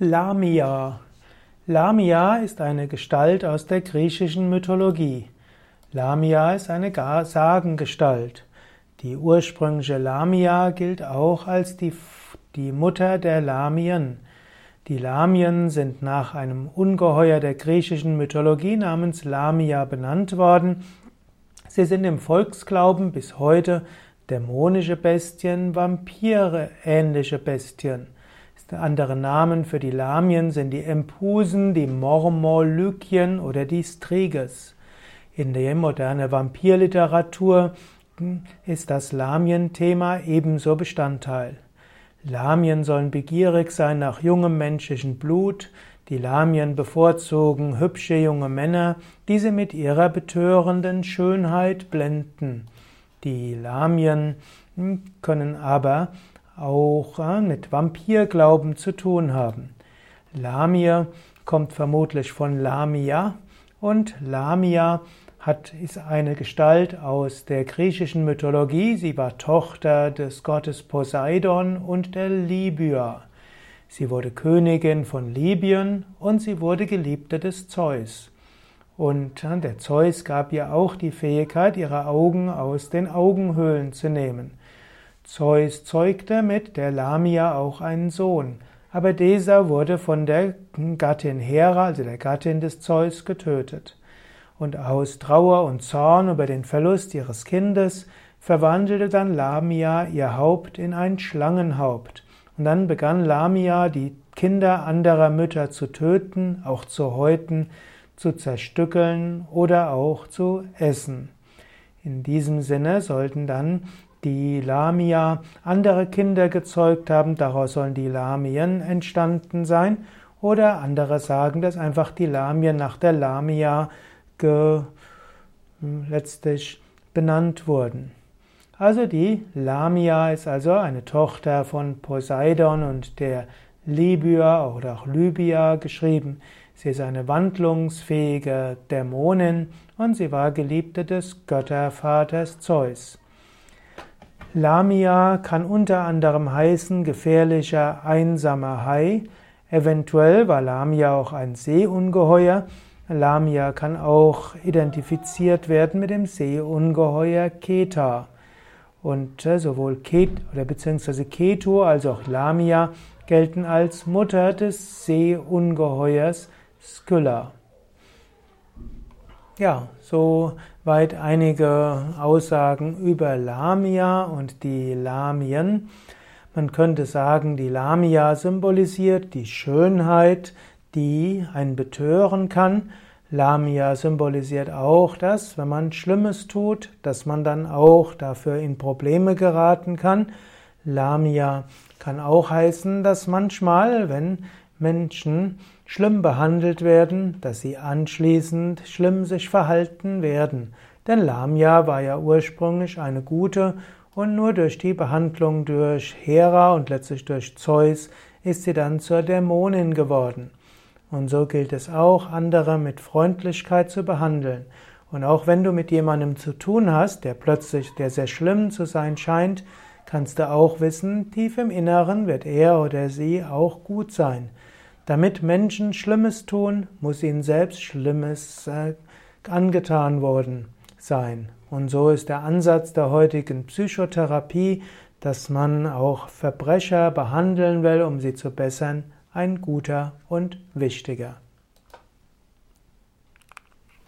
Lamia. Lamia ist eine Gestalt aus der griechischen Mythologie. Lamia ist eine Sagengestalt. Die ursprüngliche Lamia gilt auch als die, die Mutter der Lamien. Die Lamien sind nach einem Ungeheuer der griechischen Mythologie namens Lamia benannt worden. Sie sind im Volksglauben bis heute dämonische Bestien, Vampire ähnliche Bestien. Andere Namen für die Lamien sind die Empusen, die Mormolykien oder die Striges. In der modernen Vampirliteratur ist das Lamien-Thema ebenso Bestandteil. Lamien sollen begierig sein nach jungem menschlichen Blut. Die Lamien bevorzugen hübsche junge Männer, die sie mit ihrer betörenden Schönheit blenden. Die Lamien können aber auch äh, mit Vampirglauben zu tun haben. Lamia kommt vermutlich von Lamia und Lamia hat, ist eine Gestalt aus der griechischen Mythologie. Sie war Tochter des Gottes Poseidon und der Libya. Sie wurde Königin von Libyen und sie wurde Geliebte des Zeus. Und äh, der Zeus gab ihr auch die Fähigkeit, ihre Augen aus den Augenhöhlen zu nehmen. Zeus zeugte mit der Lamia auch einen Sohn, aber dieser wurde von der Gattin Hera, also der Gattin des Zeus, getötet. Und aus Trauer und Zorn über den Verlust ihres Kindes verwandelte dann Lamia ihr Haupt in ein Schlangenhaupt. Und dann begann Lamia, die Kinder anderer Mütter zu töten, auch zu häuten, zu zerstückeln oder auch zu essen. In diesem Sinne sollten dann die Lamia andere Kinder gezeugt haben, daraus sollen die Lamien entstanden sein. Oder andere sagen, dass einfach die Lamien nach der Lamia letztlich benannt wurden. Also die Lamia ist also eine Tochter von Poseidon und der Libya oder auch Libya geschrieben. Sie ist eine wandlungsfähige Dämonin und sie war Geliebte des Göttervaters Zeus. Lamia kann unter anderem heißen gefährlicher, einsamer Hai. Eventuell war Lamia auch ein Seeungeheuer. Lamia kann auch identifiziert werden mit dem Seeungeheuer Keta. Und äh, sowohl Ket oder beziehungsweise Ketu als auch Lamia gelten als Mutter des Seeungeheuers Skylla. Ja, so weit einige Aussagen über Lamia und die Lamien. Man könnte sagen, die Lamia symbolisiert die Schönheit, die einen betören kann. Lamia symbolisiert auch das, wenn man Schlimmes tut, dass man dann auch dafür in Probleme geraten kann. Lamia kann auch heißen, dass manchmal, wenn Menschen schlimm behandelt werden, dass sie anschließend schlimm sich verhalten werden. Denn Lamia war ja ursprünglich eine gute und nur durch die Behandlung durch Hera und letztlich durch Zeus ist sie dann zur Dämonin geworden. Und so gilt es auch, andere mit Freundlichkeit zu behandeln. Und auch wenn du mit jemandem zu tun hast, der plötzlich, der sehr schlimm zu sein scheint, kannst du auch wissen, tief im Inneren wird er oder sie auch gut sein. Damit Menschen Schlimmes tun, muss ihnen selbst Schlimmes äh, angetan worden sein. Und so ist der Ansatz der heutigen Psychotherapie, dass man auch Verbrecher behandeln will, um sie zu bessern, ein guter und wichtiger.